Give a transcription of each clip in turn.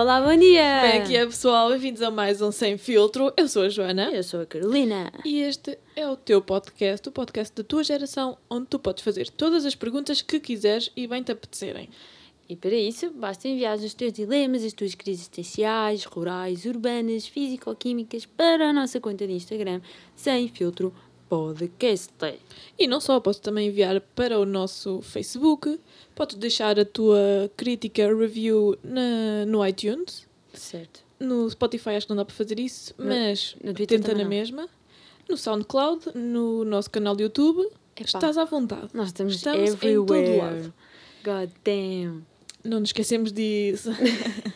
Olá, bom dia! Como é que é, pessoal? Bem-vindos a mais um Sem Filtro. Eu sou a Joana. Eu sou a Carolina. E este é o teu podcast, o podcast da tua geração, onde tu podes fazer todas as perguntas que quiseres e bem te apetecerem. E para isso, basta enviar os teus dilemas, as tuas crises existenciais, rurais, urbanas, físico-químicas para a nossa conta de Instagram, Sem Filtro Podcast. E não só, podes também enviar para o nosso Facebook, podes deixar a tua crítica, review na, no iTunes. Certo. No Spotify acho que não dá para fazer isso, No- mas no tenta na não. mesma. No SoundCloud, no nosso canal de YouTube, Epá, estás à vontade. Nós estamos, estamos em todo everywhere. lado. God damn. Não nos esquecemos disso.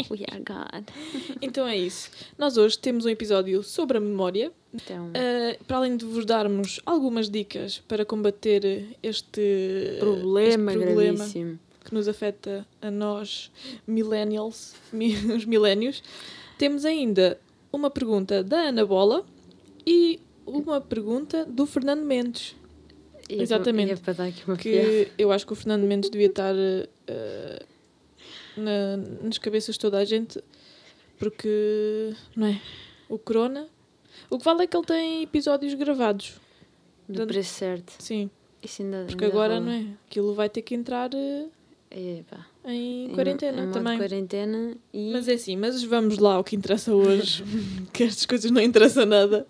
We are God. Então é isso. Nós hoje temos um episódio sobre a memória. Então, Uh, para além de vos darmos algumas dicas para combater este problema, este problema gravíssimo. que nos afeta a nós, millennials, mi- os milénios, temos ainda uma pergunta da Ana Bola e uma pergunta do Fernando Mendes. Para- Exatamente. piada. Que eu acho que o Fernando Mendes devia estar uh, na- nas cabeças de toda a gente, porque, não é? O Corona. O que vale é que ele tem episódios gravados. Do preço certo. Sim, Isso ainda, porque ainda agora, rola. não é? Aquilo vai ter que entrar Epá. em Em- quarentena em modo também. quarentena e Mas é assim, mas vamos lá ao que interessa hoje, que estas coisas não interessam nada.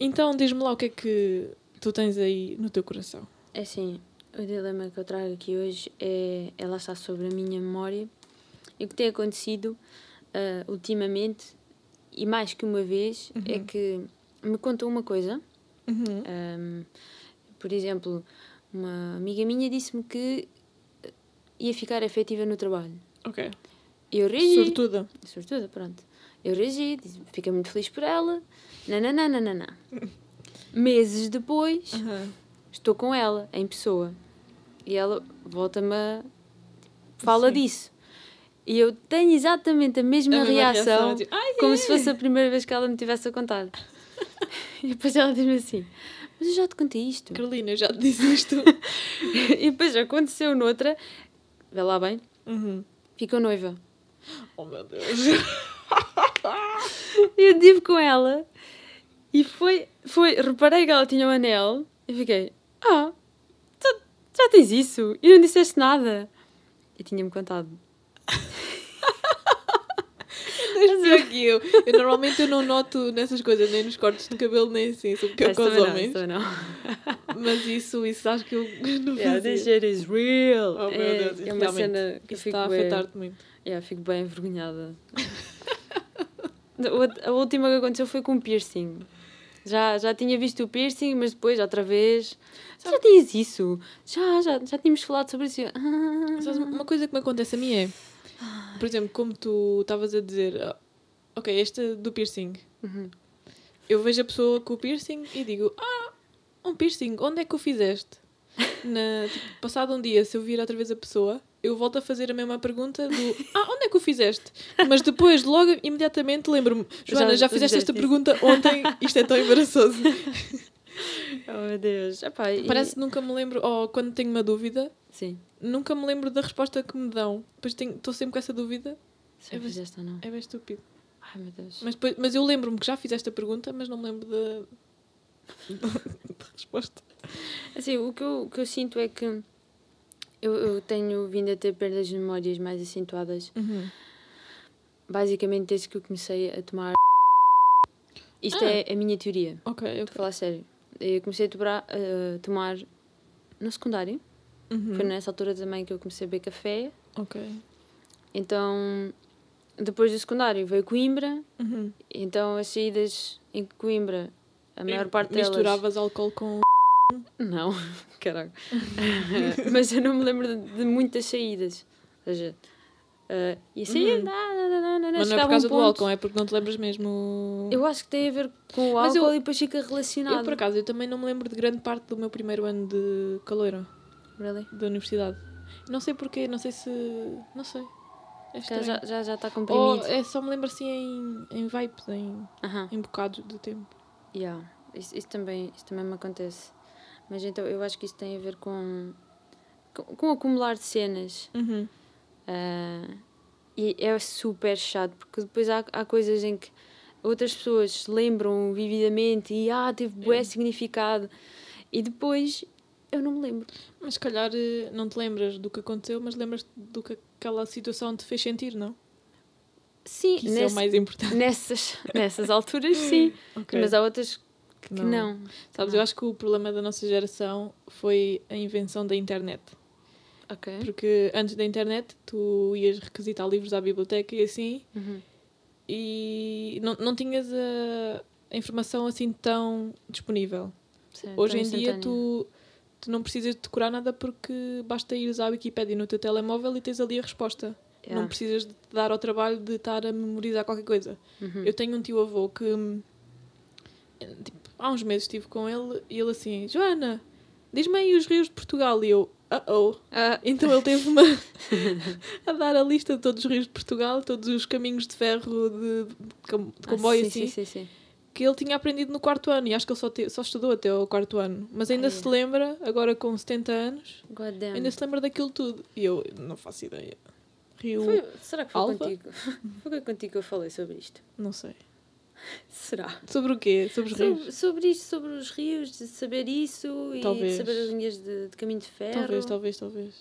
Então, diz-me lá o que é que tu tens aí no teu coração. é assim, o dilema que eu trago aqui hoje é, é lá está sobre a minha memória e o que tem acontecido ah, ultimamente e mais que uma vez é Uhum. que me contam uma coisa, Uhum. ahm, por exemplo, uma amiga minha disse-me que ia ficar efetiva no trabalho. Ok. Eu reagi. Sortuda. Sortuda, pronto. Eu reagi, fiquei muito feliz por ela. Nananã. Meses depois, Aham. estou com ela, em pessoa. E ela volta-me a... Fala Sim. disso. E eu tenho exatamente a mesma, A mesma reação, tipo, Ai, como é. se fosse a primeira vez que ela me tivesse a contar. e depois ela diz-me assim, mas eu já te contei isto. Carolina, já te disse isto. e depois aconteceu noutra, vê lá bem, Uhum. ficou noiva. Oh meu Deus. Eu estive com ela e foi, foi. Reparei que ela tinha um anel e fiquei, ah, já, já tens isso? E não disseste nada. E tinha-me contado. Deixa-me aqui. Eu, eu normalmente eu não noto nessas coisas, nem nos cortes de cabelo, nem assim, sou porque eu com os não, homens. também não. Mas isso, isso acho que eu não Yeah, fazia. this shit is real. Oh meu é, Deus, é uma cena que está a afetar-te muito. yeah, fico bem envergonhada. A- última que aconteceu foi com piercing. Já, já tinha visto o piercing, mas depois, outra vez. Já tinhas isso? Já, já, já tínhamos falado sobre isso. Ah. Uma coisa que me acontece a mim é, por exemplo, como tu estavas a dizer, ah, ok, esta do piercing. Uhum. Eu vejo a pessoa com o piercing e digo, ah, um piercing, onde é que o fizeste? Na, tipo, passado um dia, se eu vir outra vez a pessoa, eu volto a fazer a mesma pergunta do, ah, onde é que o fizeste? Mas depois, logo, imediatamente, lembro-me, Joana, já, Já fizeste esta pergunta ontem, isto é tão embaraçoso. Oh meu Deus. Epá, e- Parece que nunca me lembro, ou quando tenho uma dúvida, Sim. Nunca me lembro da resposta que me dão. Depois estou sempre com essa dúvida, Se É eu fizeste ou não. é bem estúpido. Ai meu Deus. Mas, depois- mas eu lembro-me que já fiz esta pergunta, mas não me lembro da, da resposta. Assim, o que eu, o que eu sinto é que eu, eu tenho vindo a ter perdas de memórias mais acentuadas, basicamente desde que eu comecei a tomar. Isto Ah. é a minha teoria, Ok, estou a ok. falar sério. Eu comecei a tomar, a tomar no secundário, Uhum. foi nessa altura também que eu comecei a beber café. Ok. Então, depois do secundário veio Coimbra, Uhum. então as saídas em Coimbra, a maior parte delas. Misturavas álcool com. Não, caralho. Mas eu não me lembro de, de muitas saídas. Ou seja, uh, ia sair, Uhum. nã, nã, nã, nã, nã, Mas não é por causa um do álcool, é porque não te lembras mesmo. Eu acho que tem a ver com o álcool eu- e depois fica relacionado. Eu, por acaso, eu também não me lembro de grande parte do meu primeiro ano de caloiro Really? da universidade. Não sei porquê, não sei se. Não sei. É. Já, já, já está Ou comprimido. é só me lembro assim em, em vapes, em, Aham, em bocados de tempo. yeah. Isso, isso, também, isso também me acontece. Mas então eu acho que isso tem a ver com, com, com acumular de cenas. Uhum. Ah, E é super chato, porque depois há, há coisas em que outras pessoas se lembram vividamente e ah, teve bué É. significado. E depois eu não me lembro. Mas se calhar eh, não te lembras do que aconteceu, mas lembras do que aquela situação te fez sentir, não? Sim, Que isso é nesse- o mais importante. nessas, nessas alturas sim. Ok. Mas há outras que Não. não. Sabes, Não. eu acho que o problema da nossa geração foi a invenção da internet. Ok. Porque antes da internet tu ias requisitar livros à biblioteca e assim, Uhum. e não, não tinhas a, a informação assim tão disponível. Certo, Hoje em dia tu, tu não precisas de decorar nada porque basta ires à Wikipédia no teu telemóvel e tens ali a resposta. Yeah. Não precisas de te dar ao trabalho de estar a memorizar qualquer coisa. Uhum. Eu tenho um tio avô que hum, tipo, há uns meses estive com ele e ele assim, Joana, diz-me aí os rios de Portugal e eu, uh-oh. Ah, Então ele teve-me a dar a lista de todos os rios de Portugal, todos os caminhos de ferro de, de de ah, comboio sim, assim, Sim, sim, sim. Que ele tinha aprendido no quarto ano e acho que ele só, te- só estudou até ao quarto ano. Mas ainda Ai, se é. lembra, agora com 70 anos, ainda se lembra daquilo tudo. E eu não faço ideia. Rio, Foi- será que foi contigo? Foi contigo que eu falei sobre isto? não sei. Será? Sobre o quê? Sobre os rios? Sobre, isto, sobre os rios, de saber isso e Talvez. de saber as linhas de, de caminho de ferro. Talvez, talvez, talvez.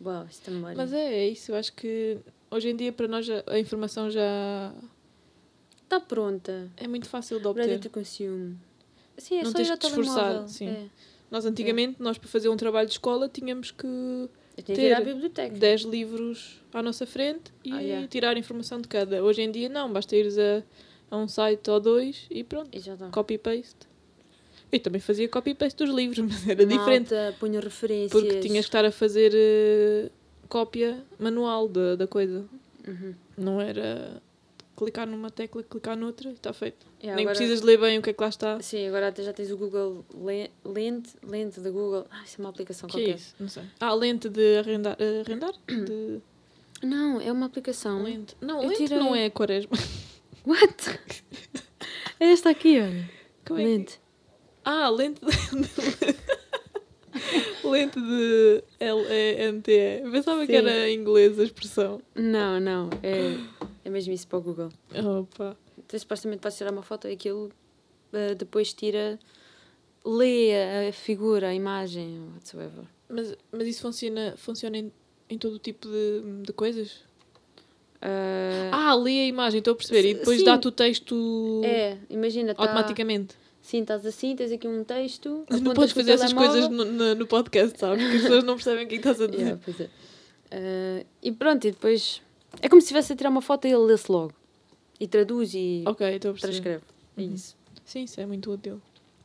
Uau, isso também Mas é, é isso. Eu acho que hoje em dia para nós já- a informação já Está pronta. é muito fácil de Ready obter. to consume. Sim, é Não só tens ir ao te esforçar, sim. É. Nós antigamente, nós para fazer um trabalho de escola tínhamos que à Ter biblioteca. 10 livros à nossa frente e Ah, yeah. tirar informação de cada. Hoje em dia não, basta ires a, a um site ou dois e pronto, E copy-paste. Eu também fazia copy-paste dos livros, mas era diferente. Malta, punha referências. Porque tinhas que estar a fazer eh, cópia manual da, da coisa. Uhum. Não era clicar numa tecla, clicar noutra está feito. Yeah, Nem agora- precisas ler bem o que é que lá está. Sim, agora até já tens o Google Le- Lente, lente da Google. Ah, isso é uma aplicação que é qualquer. isso? Não sei. Ah, lente de arrendar. eh, arrendar? De Não, é uma aplicação. lente. Não, Eu lente tirei- não é quaresma. What? é esta aqui, olha. Como é que- Lente. Ah, lente de... lente de L-E-N-T-E. Eu Pensava que Sim. era em inglês a expressão. Não, não. É, é mesmo isso para o Google. Opa. Então, supostamente podes tirar uma foto e aquilo eh, depois tira. Lê a figura, a imagem, whatsoever. Mas, mas isso funciona, funciona em, em todo tipo de, de coisas? Ah, Ah, lê a imagem, estou a perceber. E depois dá-te o texto é, imagina, tá, automaticamente. Sim, estás assim, tens aqui um texto. Não apontas podes fazer essas coisas no, no, no podcast, sabes? Porque as pessoas não percebem o que é estás a dizer. Yeah, é. Ah, e pronto, e depois. É como se estivesse a tirar uma foto e ele lê-se logo. E traduz e Ok, estou a perceber. transcreve. É Uhum. isso. Sim, isso é muito útil.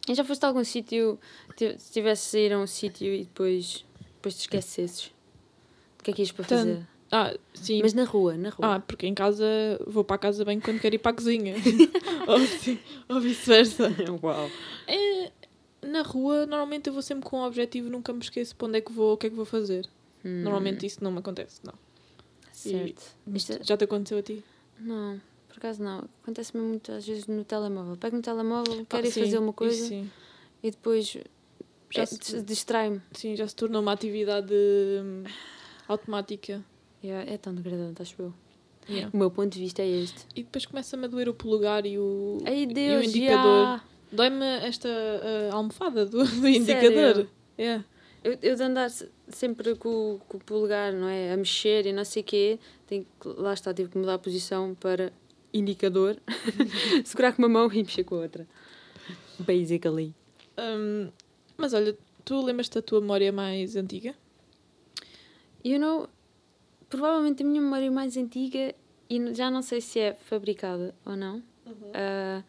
E já foste a algum sítio, ti- se tivesse a ir a um sítio e depois, depois te esquecesses? O que é que ias para fazer? Ah, sim. Mas na rua, na rua. Ah, porque em casa vou para a casa bem quando quero ir para a cozinha. ou, sim, ou vice-versa. Uau. É, na rua, normalmente eu vou sempre com um objetivo, nunca me esqueço para onde é que vou, o que é que vou fazer. Hum, Normalmente isso não me acontece, não. Certo. Isto Já te aconteceu a ti? Não, por acaso não. Acontece-me muitas vezes no telemóvel. Pego no telemóvel, quero Ah, ir sim, fazer uma coisa e depois Já é, se- dis- distrai-me. sim, já se tornou uma atividade hum, automática. Yeah, é tão degradante, acho eu. Yeah. O meu ponto de vista é este. E depois começa-me a doer o polegar e o, Ai e o Deus, indicador. já! Dói-me esta ah, almofada do, do indicador. Yeah. Eu, eu de andar se- sempre com, o- com o polegar, não é? A mexer e não sei o quê, tenho lá está, tive que mudar a posição para indicador, segurar com uma mão e mexer com a outra. Basically. Hum, mas olha, tu lembras-te da tua memória mais antiga? You know, provavelmente a minha memória mais antiga, e já não sei se é fabricada ou não, ah,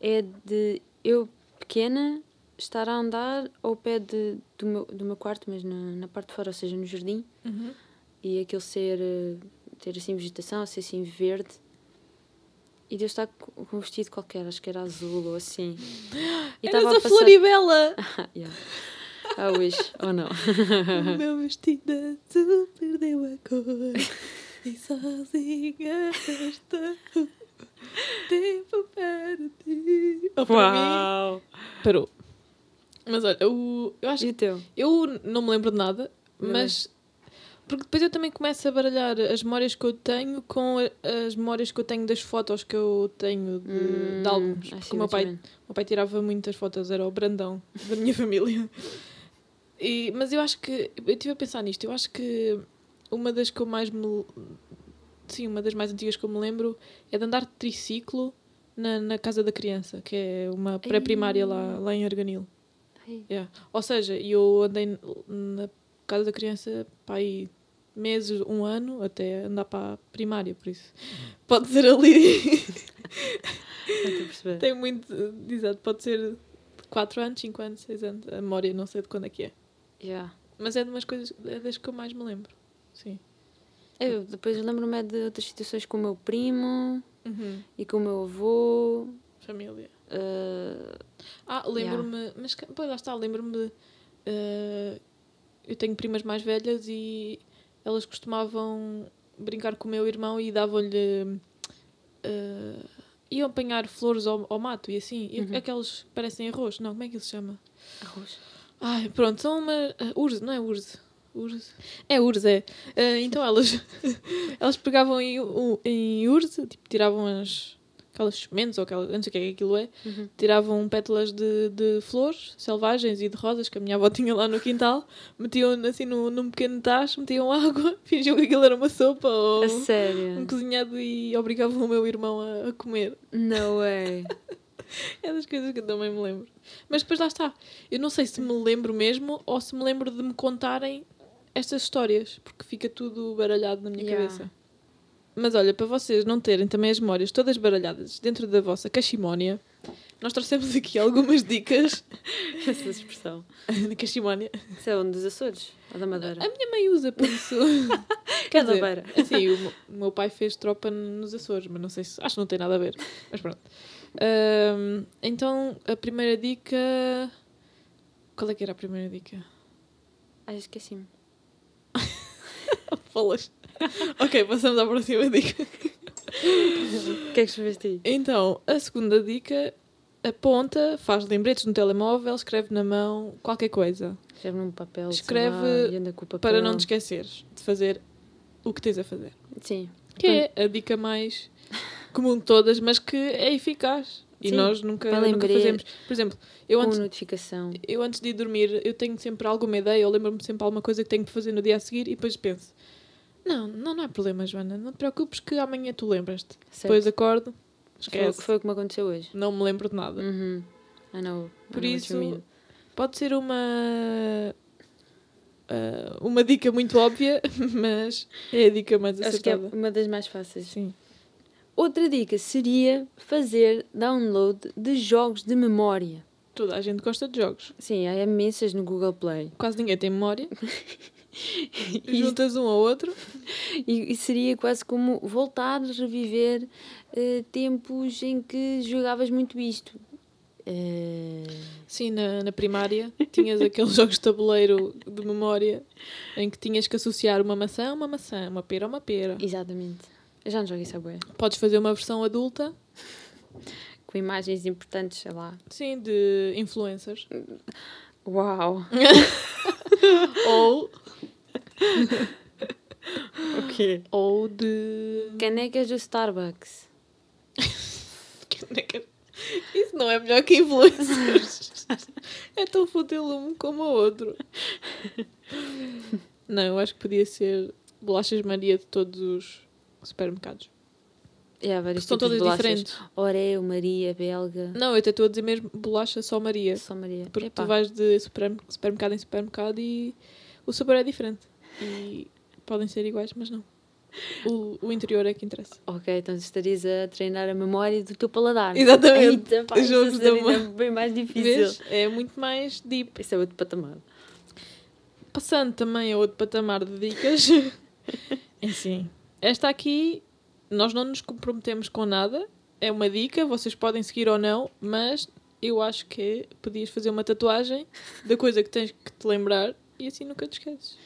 é de eu pequena estar a andar ao pé de, do, meu, do meu quarto, mas na, na parte de fora, ou seja, no jardim, Uhum. e aquilo ser eh, ter assim vegetação, ser assim verde. E Deus está com um vestido qualquer, acho que era azul ou assim. E Eras estava a passar- Floribela! yeah. I wish, ou não. o meu vestido azul perdeu a cor E sozinha esta Tempo para ti Ou para mim Parou Mas olha, o, eu acho E o teu? Eu não me lembro de nada, Não mas Porque depois eu também começo a baralhar as memórias que eu tenho com as memórias que eu tenho das fotos que eu tenho de, Hum, de álbuns. Porque o meu pai, meu pai tirava muitas fotos, era o Brandão da minha família. E, mas eu acho que. Eu estive a pensar nisto. Eu acho que uma das que eu mais me. Sim, uma das mais antigas que eu me lembro é de andar de triciclo na, na casa da criança, que é uma pré-primária lá, lá em Arganil. Ai, Yeah. Ou seja, eu andei na casa da criança para aí meses, um ano, até andar para a primária, por isso. Pode ser ali. Tem muito. Exato, pode ser 4 anos, 5 anos, 6 anos. A memória não sei de quando é que é. Yeah. Mas é de umas coisas. É das que eu mais me lembro. Sim. Eu depois lembro-me é de outras situações com o meu primo Uhum. e com o meu avô. Família. Eh, Ah, lembro-me. Mas que- pois lá está, lembro-me. eh, eu tenho primas mais velhas e elas costumavam brincar com o meu irmão e davam-lhe. eh, iam apanhar flores ao, ao mato e assim. E Uhum. Aqueles que parecem arroz. Não, como é que ele se chama? arroz. Ai, pronto, são uma. Uh, urze, não é urze? Urze. É urze, é. Uh, então elas, elas pegavam em, em urze, tipo, tiravam as. Aquelas sementes ou aquelas. não sei o que é que aquilo é. Uhum. Tiravam pétalas de, de flores selvagens e de rosas que a minha avó tinha lá no quintal, metiam assim num, num pequeno tacho, metiam água, fingiam que aquilo era uma sopa ou um cozinhado e obrigavam o meu irmão a, a comer. No way. É das coisas que eu também me lembro. Mas depois lá está. Eu não sei se me lembro mesmo ou se me lembro de me contarem estas histórias, porque fica tudo baralhado na minha Yeah. cabeça. Mas olha, para vocês não terem também as memórias todas baralhadas dentro da vossa cachimónia, nós trouxemos aqui algumas dicas Essa expressão. de cachimónia. Isso é um dos Açores? Ou da Madeira? A minha mãe usa por isso. Que é dizer, Beira. Assim, o, meu- pai fez tropa nos Açores, mas não sei se. Acho que não tem nada a ver. Mas pronto. Ahm, então, a primeira dica. Qual é que era a primeira dica? Ai, esqueci-me. Falas. ok, passamos à próxima dica. O que é que escreveste aí? Então, a segunda dica. Aponta, faz lembretes no telemóvel, escreve na mão qualquer coisa. Escreve num papel. Escreve lá, papel. Para não te esqueceres de fazer o que tens a fazer. Sim. Que é a dica mais comum de todas, mas que é eficaz. E Sim, nós nunca, para nunca fazemos. Por exemplo, eu antes, notificação. eu antes de ir dormir, eu tenho sempre alguma ideia, eu lembro-me sempre de alguma coisa que tenho que fazer no dia a seguir e depois penso: não, não, não há problema, Joana, não te preocupes que amanhã tu lembras-te. Depois acordo, Foi, esquece, foi o que me aconteceu hoje. não me lembro de nada. Uhum. I know. Por I know isso, pode ser uma. ah, uma dica muito óbvia, mas é a dica mais Acho que é acertada. uma das mais fáceis. Sim. Outra dica seria fazer download de jogos de memória. Toda a gente gosta de jogos. Sim, há imensas no Google Play. Quase ninguém tem memória. E, Juntas um ao outro. e- e seria quase como voltar a reviver eh, tempos em que jogavas muito isto. Eh, Sim, na, na primária tinhas aqueles jogos de tabuleiro de memória em que tinhas que associar uma maçã a uma maçã, uma pera a uma pera. exatamente. Eu já não isso a bué. Podes fazer uma versão adulta, Com imagens importantes, sei lá. sim, de influencers. Uau! ou, O quê? ou de. Canecas do Starbucks. Isso não é melhor que influencers. é tão fútil um como o outro. Não, eu acho que podia ser bolachas Maria de todos os supermercados. É, há vários São todas diferentes. Oreo, Maria, Belga. Não, eu até estou a dizer mesmo bolacha só Maria. Só Maria. Porque Epá. tu vais de super- supermercado em supermercado e o sabor é diferente. E podem ser iguais, mas não. O, o interior é que interessa. Ok, então estarias a treinar a memória do teu paladar. Exatamente. Eita, pá, Os jogos da memória. bem mais difícil. Vês? É muito mais deep. Isso é outro patamar. Passando também a outro patamar de dicas. Enfim, esta aqui nós não nos comprometemos com nada. É uma dica, vocês podem seguir ou não, mas eu acho que podias fazer uma tatuagem da coisa que tens que te lembrar e assim nunca te esqueces.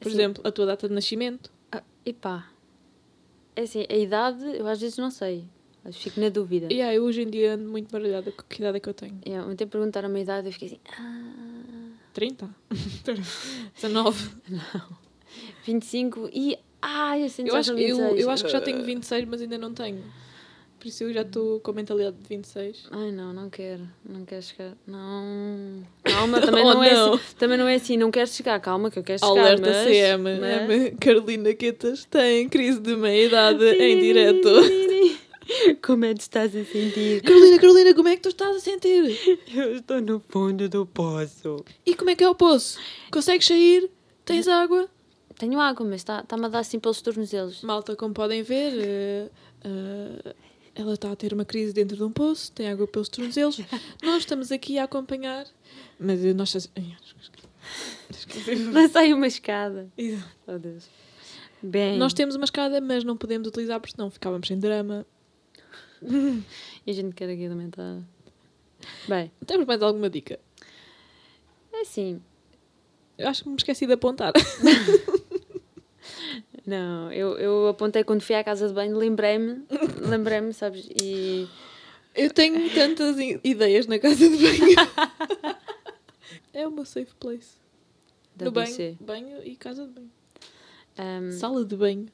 Por Assim- exemplo, a tua data de nascimento. Ah, epá. É assim, a idade eu às vezes não sei. Mas fico na dúvida. E yeah, eu hoje em dia ando muito baralhada com que idade é que eu tenho. Yeah, ontem perguntaram a minha idade e eu fiquei assim. Ah, 30? 19? 25 e. Ai, eu Eu acho, eu, 26. eu acho que já tenho 26, mas ainda não tenho. Por isso eu já estou com a mentalidade de 26. Ai não, não quero. Não quero chegar. Não. Calma, também Oh, não, é não. assim. Também não é assim. Não quero chegar. Calma, que eu quero chegar. Alerta mas, CM. mas- M. Carolina Quetas tem crise de meia-idade em direto. Como é que estás a sentir? Carolina, Carolina, como é que tu estás a sentir? Eu estou no fundo do poço. E como é que é o poço? Consegues sair? Tens água? Tenho água, mas está- está-me a dar assim pelos tornozelos. Malta, como podem ver, eh, ela está a ter uma crise dentro de um poço, tem água pelos tornozelos. Nós estamos aqui a acompanhar, mas nós... Lá sai uma escada. Oh Deus. Bem. Nós temos uma escada, mas não podemos utilizar porque senão ficávamos sem drama. E a gente quer aqui alimentar. Bem, Temos mais alguma dica? é assim. Eu acho que me esqueci de apontar. Não, eu, eu apontei quando fui à casa de banho, lembrei-me, lembrei-me, sabes? E Eu tenho tantas ideias na casa de banho. é meu safe place. WC. banho, banho e casa de banho. Um, Sala de banho.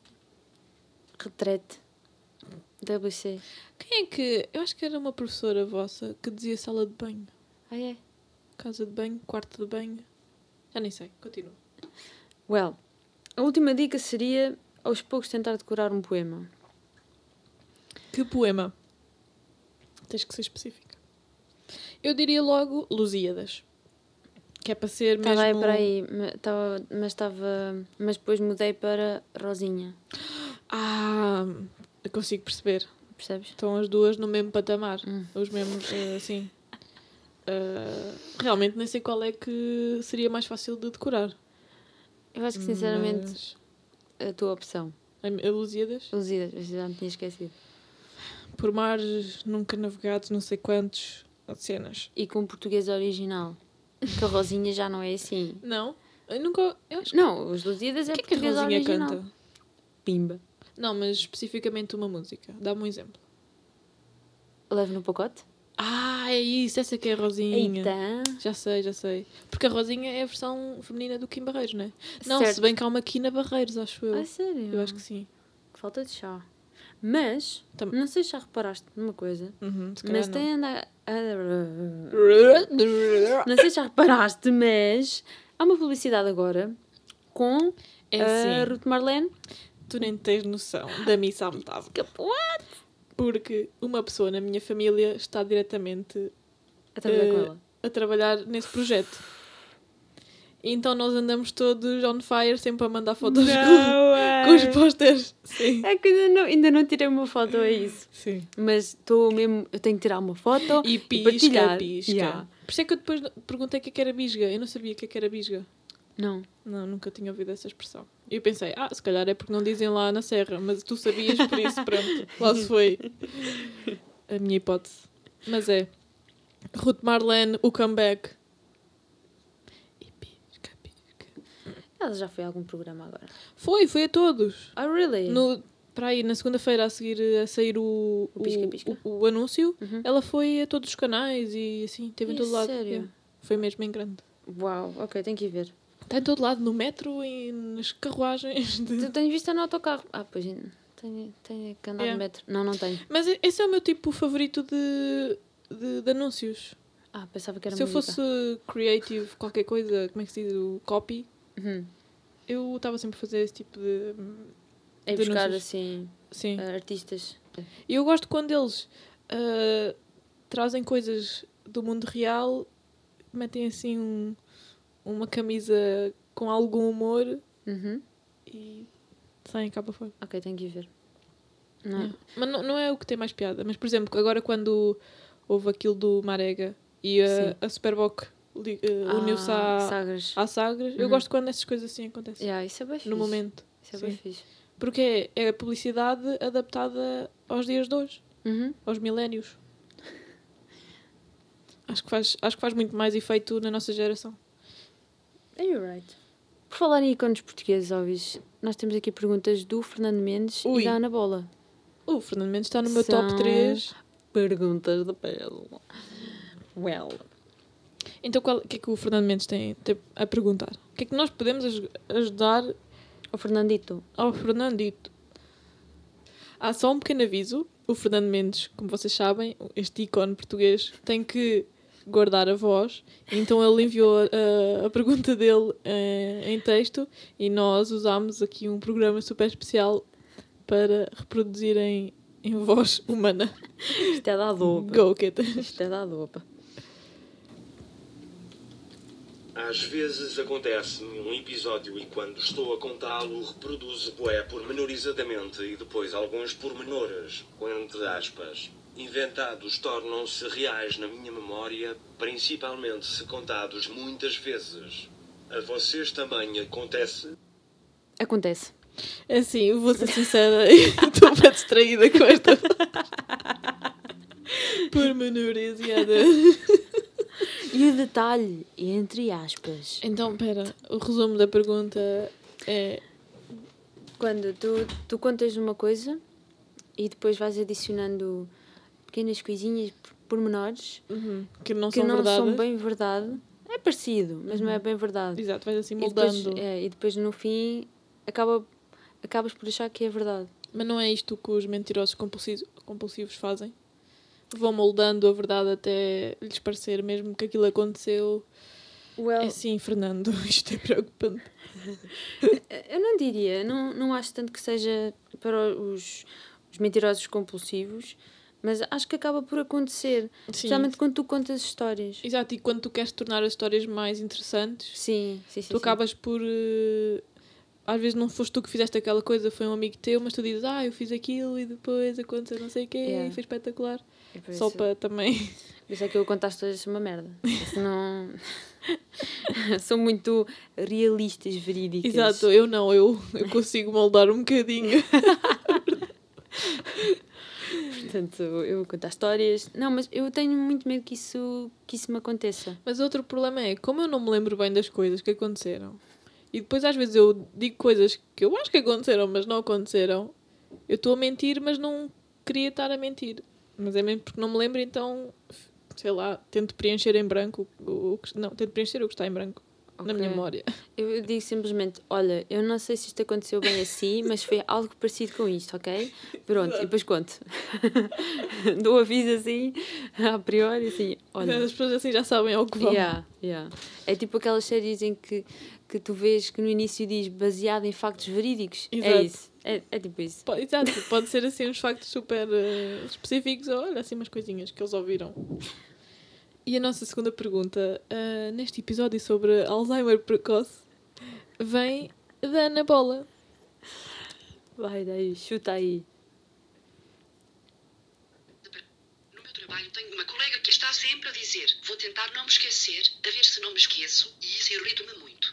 retrete. WC. Quem é que. Eu acho que era uma professora vossa que dizia sala de banho. Ah, é? Casa de banho, quarto de banho. Já nem sei, continua. Well, a última dica seria aos poucos tentar decorar um poema. Que poema? Tens que ser específica. Eu diria logo Lusíadas. Que é para ser Estava aí mesmo. para aí, tava, mas estava. Mas depois mudei para Rosinha, Ah, consigo perceber. percebes? Estão as duas no mesmo patamar. Hum. Os mesmos, eh, assim. Eh, realmente nem sei qual é que seria mais fácil de decorar. Eu acho que sinceramente Mas- a tua opção. A, a Lusíadas, Lusíadas, mas já me tinha esquecido. por mares nunca navegados, não sei quantos cenas. E com português original. Que a Rosinha já não é assim. Não? Eu nunca. Eu acho Não, os Lusíadas é que. Que é que a português Rosinha original. canta? Pimba. Não, mas especificamente uma música. Dá-me um exemplo. Leve no pacote? Ah, é isso, essa que é a Rosinha. Eita. Já sei, já sei. Porque a Rosinha é a versão feminina do Kim Barreiros, não é? Não, se Certo. bem que há uma Kina Barreiros, acho eu. Ah, sério? Eu acho que sim. Falta de chá. Mas, Tam- não sei se já reparaste numa coisa, Uhum, se mas não. tem andado... Não sei se já reparaste, mas há uma publicidade agora com É a assim, Ruth Marlene. tu nem tens noção da missa à metade. What? Porque uma pessoa na minha família está diretamente A trabalhar ela. a trabalhar nesse projeto. E então nós andamos todos on fire, sempre a mandar fotos com, com os posters. Sim. É que ainda não, ainda não tirei uma foto a isso. Sim. Mas estou mesmo... Eu tenho que tirar uma foto E pisca, partilhar. pisca. Yeah. Por isso é que eu depois perguntei o que é que era bisga. Eu não sabia o que é que era bisga. Não. Não, nunca tinha ouvido essa expressão. E eu pensei, ah, se calhar é porque não dizem lá na serra, mas tu sabias, por isso, pronto, lá se foi a minha hipótese. Mas é, Ruth Marlene, o comeback. E pisca, pisca. Ela já foi a algum programa agora. Foi, foi a todos. Oh, really? No, para aí, na segunda-feira a seguir a sair o, O pisca-pisca. o, o anúncio, Uhum. ela foi a todos os canais e assim, teve em todo lado. sério? Yeah. Foi mesmo em grande. Uau, ok, tenho que ir ver. Está em todo lado, no metro e nas carruagens. de- Tu tens visto no autocarro? Ah, pois tenho, tenho que andar no metro. Não, não tenho. Mas esse é o meu tipo favorito de, de, de anúncios. Ah, pensava que era Se eu música. fosse creative, qualquer coisa, como é que se diz, o copy, Uhum. eu estava sempre a fazer esse tipo de. É de buscar anúncios. assim Sim. ah, artistas. E eu gosto quando eles ah, trazem coisas do mundo real, metem assim um- uma camisa com algum humor Uhum. e saem cá para fora. Ok, tenho que ver. Não. Yeah. Mas não, não é o que tem mais piada. Mas, por exemplo, agora quando houve aquilo do Marega e a, a Superboc Ah, uniu-se à, Sagres. à Sagres, eu Uhum. gosto quando essas coisas assim acontecem. Yeah, isso é bem fixe. No momento. Isso é bem sim. fixe. Porque é, é a publicidade adaptada aos dias de hoje, Uhum. aos milénios. Acho que, faz, acho que faz muito mais efeito na nossa geração. Are you right? Por falar em ícones portugueses, óbvios, nós temos aqui perguntas do Fernando Mendes Ui. e da Ana Bola. O Fernando Mendes está no meu São- top 3. Perguntas da Pérola. Well. Então, qual- o que é que o Fernando Mendes tem, tem a perguntar? O que é que nós podemos aj- ajudar O Fernandito. Ao Fernandito. Há só um pequeno aviso. O Fernando Mendes, como vocês sabem, este ícone português, tem que guardar a voz. Então ele enviou a, a pergunta dele eh, em texto e nós usámos aqui um programa super especial para reproduzir em, em voz humana. Isto é da loba. Go, Keta. Isto é da loba. Às vezes acontece-me um episódio e quando estou a contá-lo reproduzo bué pormenorizadamente e depois alguns pormenores, entre aspas, inventados tornam-se reais na minha memória, principalmente se contados muitas vezes. A vocês também acontece? Acontece. É assim, eu vou ser sincera, estou bem distraída com esta. Pormenorizada. E o detalhe, entre aspas. Então, pera, o resumo da pergunta é. Quando tu, tu contas uma coisa e depois vais adicionando pequenas coisinhas, por- pormenores, uhum, que não que são não verdade. são bem verdade. É parecido, mas não é bem verdade. Exato, vais assim E depois, moldando. é, e depois no fim acaba, acabas por achar que é verdade. Mas não é isto que os mentirosos compulsivos, compulsivos fazem? Vão moldando a verdade até lhes parecer mesmo que aquilo aconteceu. Well, É sim, Fernando, isto é preocupante. Eu não diria, não, não acho tanto que seja para os, os mentirosos compulsivos, mas acho que acaba por acontecer, Sim. especialmente quando tu contas histórias. Exato, e quando tu queres tornar as histórias mais interessantes, Sim, sim, sim. tu acabas por. eh, às vezes não foste tu que fizeste aquela coisa, foi um amigo teu, mas tu dizes, ah, eu fiz aquilo e depois aconteceu não sei o quê Yeah. e foi espetacular. E Só isso- para também. Por isso é que eu contar histórias é uma merda. Isso não. São muito realistas, verídicas. Exato, eu não, eu, eu consigo moldar um bocadinho. Portanto, eu vou contar histórias. Não, mas eu tenho muito medo que isso, que isso me aconteça. Mas outro problema é, como eu não me lembro bem das coisas que aconteceram, e depois às vezes eu digo coisas que eu acho que aconteceram, mas não aconteceram, eu estou a mentir, mas não queria estar a mentir. Mas é mesmo porque não me lembro, então, sei lá, tento preencher em branco o, o. Não, tento preencher o que está em branco na minha memória. Eu digo simplesmente: olha, eu não sei se isto aconteceu bem assim, mas foi algo parecido com isto, ok? Pronto, e depois conto. Dou aviso assim, a priori, assim: olha. As pessoas assim já sabem ao que vão. Yeah, yeah. É tipo aquelas séries em que, que tu vês que no início diz baseado em factos verídicos. É Exato. isso. É, é tipo isso. Pode, exato, pode ser assim uns factos super eh, específicos, ou olha assim umas coisinhas que eles ouviram. E a nossa segunda pergunta, eh, neste episódio sobre Alzheimer precoce, vem da Ana Bola. Vai daí, chuta aí. No meu trabalho tenho uma colega que está sempre a dizer: Vou tentar não me esquecer, a ver se não me esqueço, e isso irrita-me muito.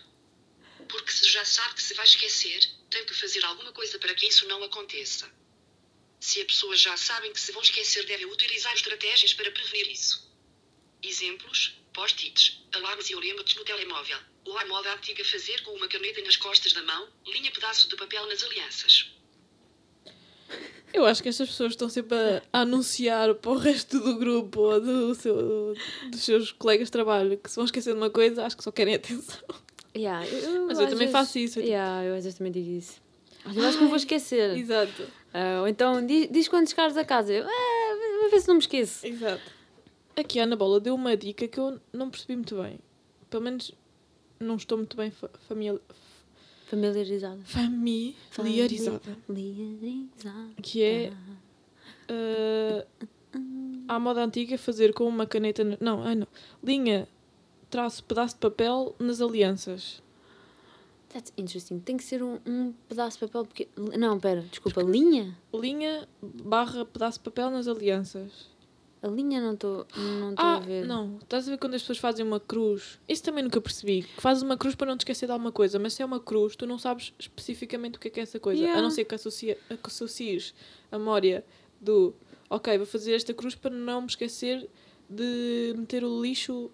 Porque se já sabe que se vai esquecer, tem que fazer alguma coisa para que isso não aconteça. Se as pessoas já sabem que se vão esquecer, devem utilizar estratégias para prevenir isso. Exemplos: post-its, alarmes e lembretes no telemóvel, ou a moda antiga fazer com uma caneta nas costas da mão, linha pedaço de papel nas alianças. Eu acho que estas pessoas estão sempre a, a anunciar para o resto do grupo ou do seu- dos seus colegas de trabalho que se vão esquecer de uma coisa, acho que só querem atenção. Yeah, eu, Mas eu também vezes- faço isso, eu tipo- Yeah, eu às vezes também digo isso. Olha, eu acho que não vou esquecer. Exato, Ah, ou então diz, diz quando chegares a casa. Eu, ah, vou ver se não me esqueço. exato. Aqui a Ana Bola deu uma dica que eu não percebi muito bem. Pelo menos não estou muito bem fa famili- Familiarizada. familiarizada. Familiarizada. que é uh, à moda antiga fazer com uma caneta não, ai não linha traço pedaço de papel nas alianças That's interesting. Tem que ser um, um pedaço de papel porque Não, pera, desculpa, linha? linha barra pedaço de papel nas alianças A linha não estou não tô ah a ver. não. Estás a ver quando as pessoas fazem uma cruz? Isso também nunca percebi. Que fazes uma cruz para não te esquecer de alguma coisa mas se é uma cruz tu não sabes especificamente o que é que é essa coisa. A Yeah. não ser que associa, que associes a memória do ok vou fazer esta cruz para não me esquecer de meter o lixo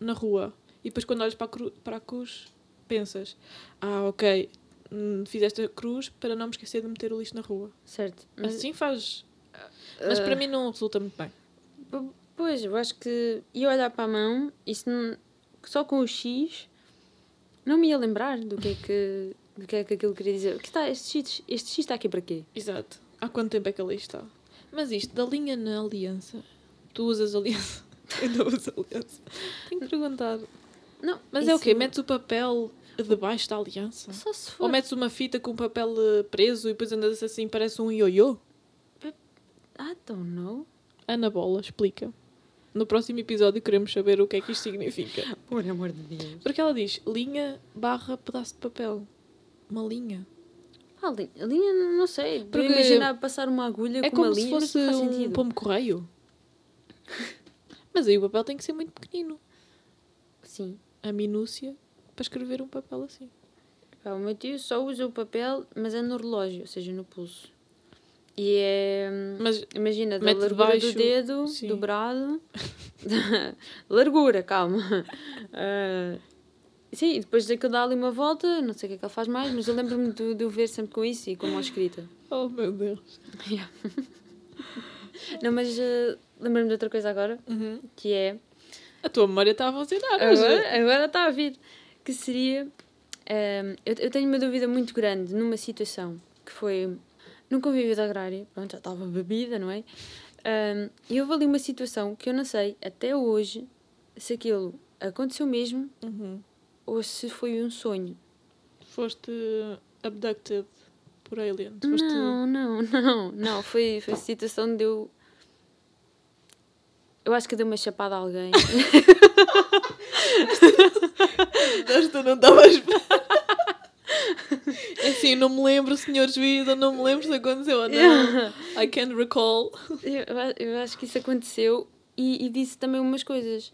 na rua. E depois quando olhas para a, cru, para a cruz pensas ah ok hum, fiz esta cruz para não me esquecer de meter o lixo na rua. Certo. Mas, assim faz mas para ah, mim não resulta muito bem Pois, eu acho que ia olhar para a mão, isso não, só com o X, não me ia lembrar do que é que, do que é que aquilo queria dizer. Que está, este X, este X está aqui para quê? Exato. Há quanto tempo é que ali está? Mas isto, da linha na aliança, tu usas aliança? Eu não uso aliança. Tenho que perguntar. Não, Mas é o quê? isso- Metes o papel debaixo da aliança? Só se for. Ou metes uma fita com o papel eh, preso e depois andas assim, parece um ioiô? I don't know. Ana Bola, explica. No próximo episódio queremos saber o que é que isto significa. Por amor de Deus. Porque ela diz linha barra pedaço de papel. Uma linha. Ah, li- a linha, não sei. Porque imaginar passar uma agulha É com uma como se linha, mas fosse não faz um sentido. pombo correio. Mas aí o papel tem que ser muito pequenino. Sim. A minúcia para escrever um papel assim. O meu tio só usa o papel, mas é no relógio, ou seja, no pulso. E é. Mas Imagina, da largura debaixo- do dedo, sim. dobrado. largura, calma. Ah, sim, e depois daquilo dá ali uma volta, não sei o que é que ele faz mais, mas eu lembro-me de, de o ver sempre com isso e com a escrita. Oh meu Deus. Yeah. não, mas ah, lembro-me de outra coisa agora, que é. A tua memória está a funcionar. Agora, agora está a vir. Que seria. ehm, eu, eu tenho uma dúvida muito grande numa situação que foi num convívio da agrária. Pronto, já estava bebida, não é? Ehm, e houve ali uma situação que eu não sei até hoje se aquilo aconteceu mesmo Uhum. ou se foi um sonho. Foste abducted por aliens. Foste... Não, não, não, não. Foi, foi a situação de eu. Eu acho que dei uma chapada a alguém. Esta não estava a esperar. Não me lembro, senhor juiz, eu não me lembro se aconteceu ou não. I can't recall. Eu, eu acho que isso aconteceu e, e disse também umas coisas.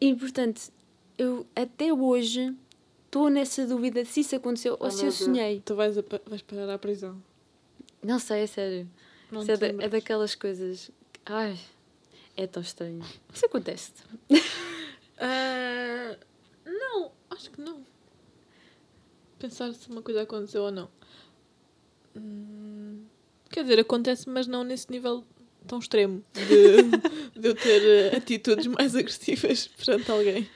E portanto, eu até hoje estou nessa dúvida se isso aconteceu ou se eu sonhei. Tu vais, a, vais parar à prisão. Não sei, é sério. Não é, da- é daquelas coisas. Ai, é tão estranho. Isso acontece. Ah, não, acho que não. Pensar se uma coisa aconteceu ou não. Hum, quer dizer, acontece, mas não nesse nível tão extremo de, de eu ter eh, atitudes mais agressivas perante alguém.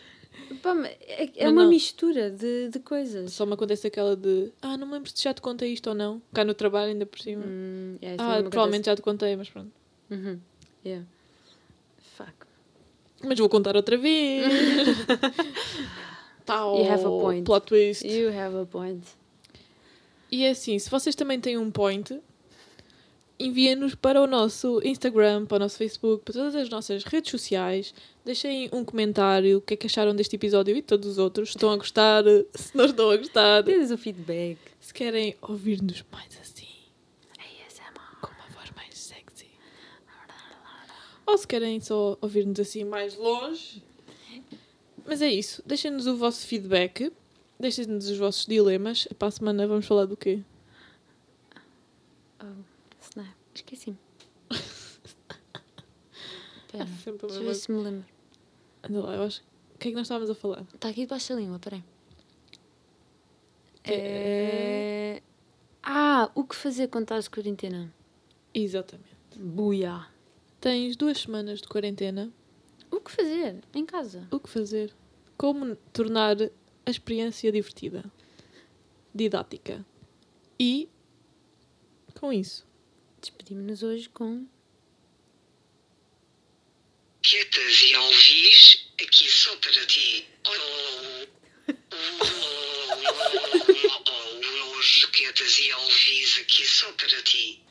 Pá, é, é uma não. mistura de, de coisas. Só me acontece aquela de ah, não me lembro se já te contei isto ou não. Cá no trabalho, ainda por cima. Hum, é, ah, provavelmente já te contei, mas pronto. Uhum. Yeah. Fuck. Mas vou contar outra vez. Tal, You have a point. plot twist. You have a point. E é assim, se vocês também têm um point, enviem-nos para o nosso Instagram, para o nosso Facebook, para todas as nossas redes sociais. Deixem um comentário, o que é que acharam deste episódio e todos os outros. Estão a gostar, se não estão a gostar. Tens o feedback. Se querem ouvir-nos mais assim, ASMR. com uma voz mais sexy. Ou se querem só ouvir-nos assim mais longe. Mas é isso. Deixem-nos o vosso feedback. Deixem-nos os vossos dilemas. Para a semana vamos falar do quê? Oh, snap. Esqueci-me. Espera. Deixa eu ver se me lembro. Anda lá, eu acho. O que é que nós estávamos a falar? Está aqui debaixo da língua, peraí. É... Ah, o que fazer quando estás de quarentena? Exatamente. Buia. Tens duas semanas de quarentena. O que fazer? Em casa. O que fazer? Como tornar a experiência divertida, didática. E com isso. Despedimos-nos hoje com... Quietas e alvis, aqui só para ti. Quietas e alvis, aqui só para ti.